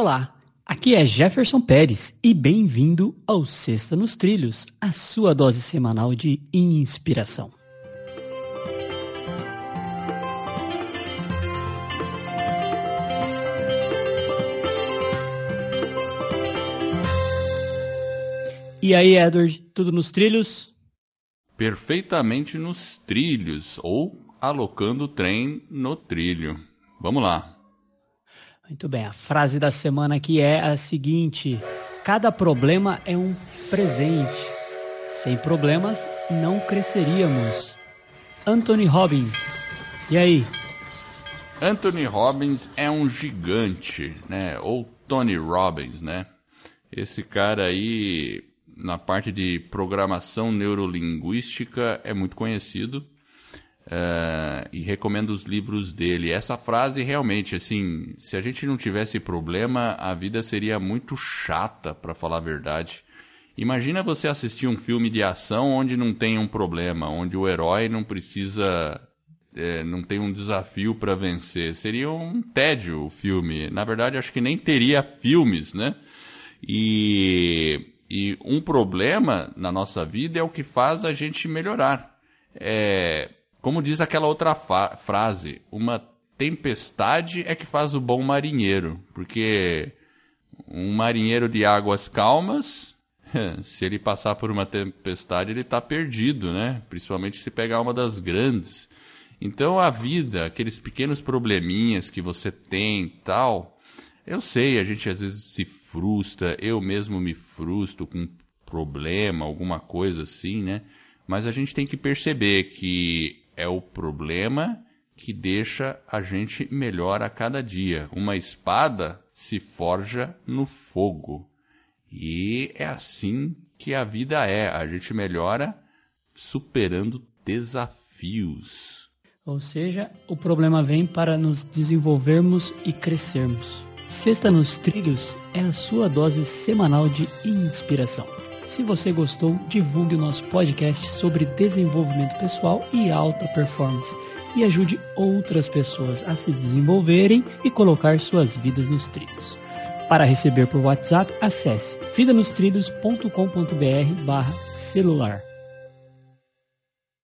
Olá, aqui é Jefferson Pérez e bem-vindo ao Sexta nos Trilhos, a sua dose semanal de inspiração. E aí, Edward, tudo nos trilhos? Perfeitamente nos trilhos, ou alocando o trem no trilho. Vamos lá. Muito bem, a frase da semana aqui é a seguinte: Cada problema é um presente. Sem problemas, não cresceríamos. Anthony Robbins. E aí? Anthony Robbins é um gigante, né? Ou Tony Robbins, né? Esse cara aí na parte de programação neurolinguística é muito conhecido uh, e recomendo os livros dele. Essa frase realmente, assim, se a gente não tivesse problema, a vida seria muito chata, para falar a verdade. Imagina você assistir um filme de ação onde não tem um problema, onde o herói não precisa é, não tem um desafio para vencer. Seria um tédio o filme. Na verdade, acho que nem teria filmes, né? E e um problema na nossa vida é o que faz a gente melhorar. É, como diz aquela outra frase, uma tempestade é que faz o bom marinheiro. Porque um marinheiro de águas calmas, se ele passar por uma tempestade, ele está perdido, né? Principalmente se pegar uma das grandes. Então a vida, aqueles pequenos probleminhas que você tem tal, eu sei, a gente às vezes se frustra, eu mesmo me frustro com um problema, alguma coisa assim, né? Mas a gente tem que perceber que é o problema que deixa a gente melhor a cada dia. Uma espada se forja no fogo. E é assim que a vida é. A gente melhora superando desafios. Ou seja, o problema vem para nos desenvolvermos e crescermos. Sexta nos Trilhos é a sua dose semanal de inspiração. Se você gostou, divulgue o nosso podcast sobre desenvolvimento pessoal e alta performance e ajude outras pessoas a se desenvolverem e colocar suas vidas nos trilhos. Para receber por WhatsApp, acesse vidanostrilhos.com.br barra celular.